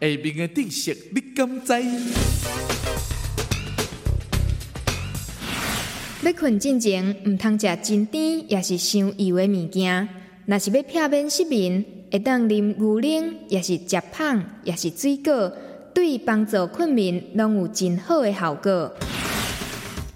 下面的知识你敢知？要困之前唔通食真甜，也是伤油的物件。若是要避免失眠，会当啉牛奶，也是食胖，也是水果，对帮助困眠拢有真好的效果。